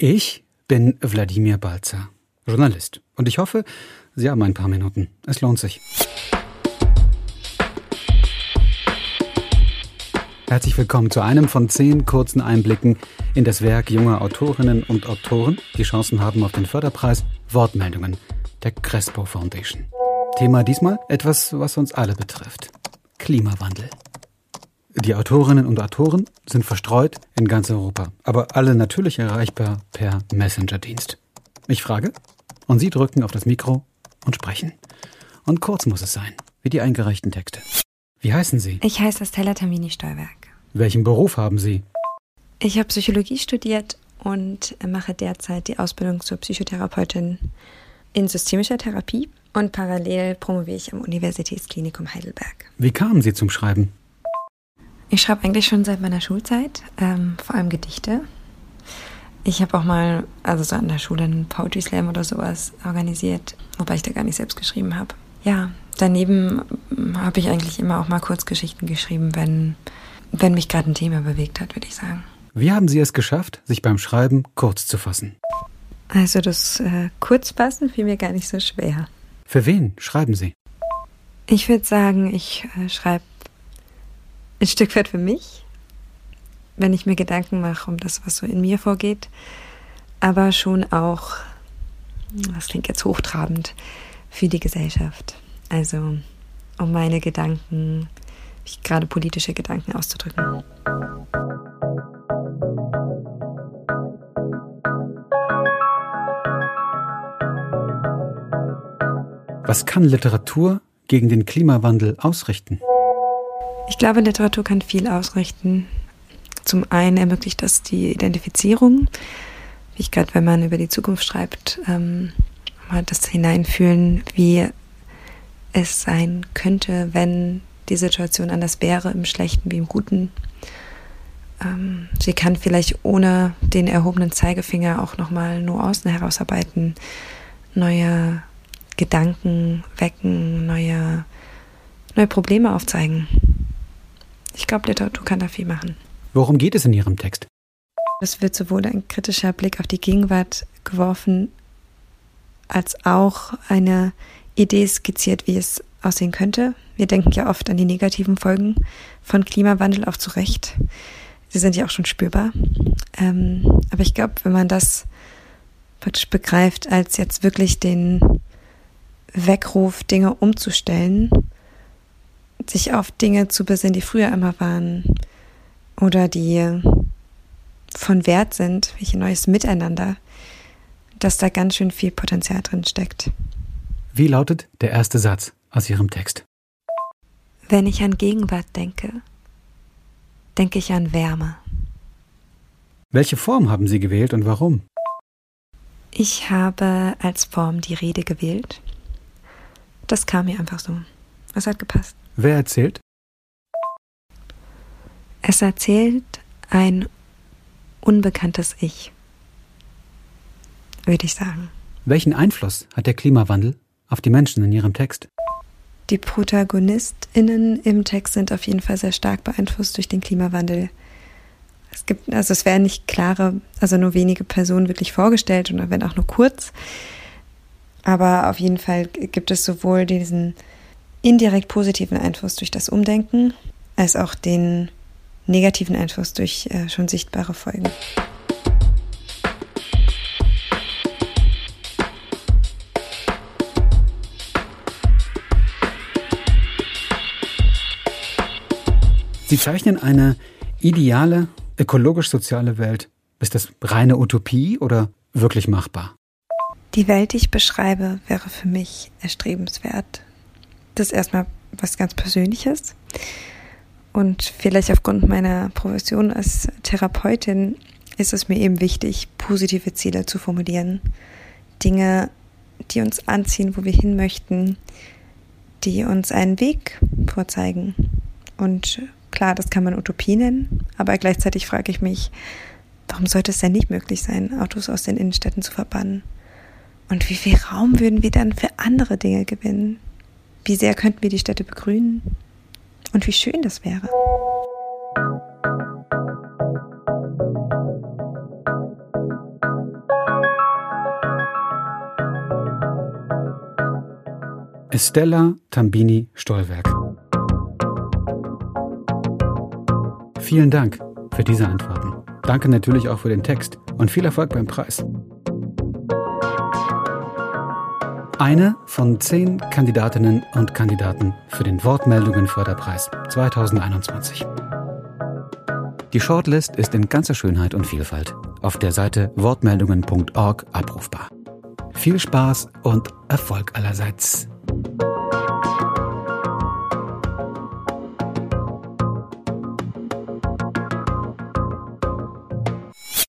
Ich bin Wladimir Balzer, Journalist. Und ich hoffe, Sie haben ein paar Minuten. Es lohnt sich. Herzlich willkommen zu einem von zehn kurzen Einblicken in das Werk junger Autorinnen und Autoren, die Chancen haben auf den Förderpreis Wortmeldungen der Crespo Foundation. Thema diesmal etwas, was uns alle betrifft. Klimawandel. Die Autorinnen und Autoren sind verstreut in ganz Europa, aber alle natürlich erreichbar per Messenger-Dienst. Ich frage und Sie drücken auf das Mikro und sprechen. Und kurz muss es sein, wie die eingereichten Texte. Wie heißen Sie? Ich heiße Stella Tamini Steuerwerk. Welchen Beruf haben Sie? Ich habe Psychologie studiert und mache derzeit die Ausbildung zur Psychotherapeutin in systemischer Therapie und parallel promoviere ich am Universitätsklinikum Heidelberg. Wie kamen Sie zum Schreiben? Ich schreibe eigentlich schon seit meiner Schulzeit, ähm, vor allem Gedichte. Ich habe auch mal, also so an der Schule einen Poetry Slam oder sowas organisiert, wobei ich da gar nicht selbst geschrieben habe. Ja, daneben habe ich eigentlich immer auch mal Kurzgeschichten geschrieben, wenn, wenn mich gerade ein Thema bewegt hat, würde ich sagen. Wie haben Sie es geschafft, sich beim Schreiben kurz zu fassen? Also das äh, Kurzfassen fiel mir gar nicht so schwer. Für wen schreiben Sie? Ich würde sagen, ich äh, schreibe ein Stück weit für mich, wenn ich mir Gedanken mache um das, was so in mir vorgeht, aber schon auch, das klingt jetzt hochtrabend, für die Gesellschaft. Also um meine Gedanken, gerade politische Gedanken auszudrücken. Was kann Literatur gegen den Klimawandel ausrichten? Ich glaube, Literatur kann viel ausrichten. Zum einen ermöglicht das die Identifizierung, wie ich gerade, wenn man über die Zukunft schreibt, ähm, mal das Hineinfühlen, wie es sein könnte, wenn die Situation anders wäre, im Schlechten wie im Guten. Ähm, sie kann vielleicht ohne den erhobenen Zeigefinger auch nochmal Nuancen herausarbeiten, neue Gedanken wecken, neue, neue Probleme aufzeigen. Ich glaube, Literatur kann da viel machen. Worum geht es in Ihrem Text? Es wird sowohl ein kritischer Blick auf die Gegenwart geworfen, als auch eine Idee skizziert, wie es aussehen könnte. Wir denken ja oft an die negativen Folgen von Klimawandel, auch zu Recht. Sie sind ja auch schon spürbar. Ähm, aber ich glaube, wenn man das praktisch begreift, als jetzt wirklich den Weckruf, Dinge umzustellen, sich auf Dinge zu besinnen, die früher immer waren oder die von Wert sind, welche neues Miteinander, dass da ganz schön viel Potenzial drin steckt. Wie lautet der erste Satz aus Ihrem Text? Wenn ich an Gegenwart denke, denke ich an Wärme. Welche Form haben Sie gewählt und warum? Ich habe als Form die Rede gewählt. Das kam mir einfach so. Es hat gepasst. Wer erzählt? Es erzählt ein unbekanntes Ich, würde ich sagen. Welchen Einfluss hat der Klimawandel auf die Menschen in Ihrem Text? Die ProtagonistInnen im Text sind auf jeden Fall sehr stark beeinflusst durch den Klimawandel. Es gibt, also es werden nicht klare, also nur wenige Personen wirklich vorgestellt und wenn auch nur kurz. Aber auf jeden Fall gibt es sowohl diesen indirekt positiven Einfluss durch das Umdenken als auch den negativen Einfluss durch äh, schon sichtbare Folgen. Sie zeichnen eine ideale, ökologisch-soziale Welt. Ist das reine Utopie oder wirklich machbar? Die Welt, die ich beschreibe, wäre für mich erstrebenswert das ist erstmal was ganz Persönliches. Und vielleicht aufgrund meiner Profession als Therapeutin ist es mir eben wichtig, positive Ziele zu formulieren. Dinge, die uns anziehen, wo wir hin möchten, die uns einen Weg vorzeigen. Und klar, das kann man Utopie nennen, aber gleichzeitig frage ich mich, warum sollte es denn nicht möglich sein, Autos aus den Innenstädten zu verbannen? Und wie viel Raum würden wir dann für andere Dinge gewinnen? Wie sehr könnten wir die Städte begrünen? Und wie schön das wäre. Estella Tambini Stollwerk. Vielen Dank für diese Antworten. Danke natürlich auch für den Text und viel Erfolg beim Preis. Eine von zehn Kandidatinnen und Kandidaten für den Wortmeldungen-Förderpreis 2021. Die Shortlist ist in ganzer Schönheit und Vielfalt auf der Seite wortmeldungen.org abrufbar. Viel Spaß und Erfolg allerseits.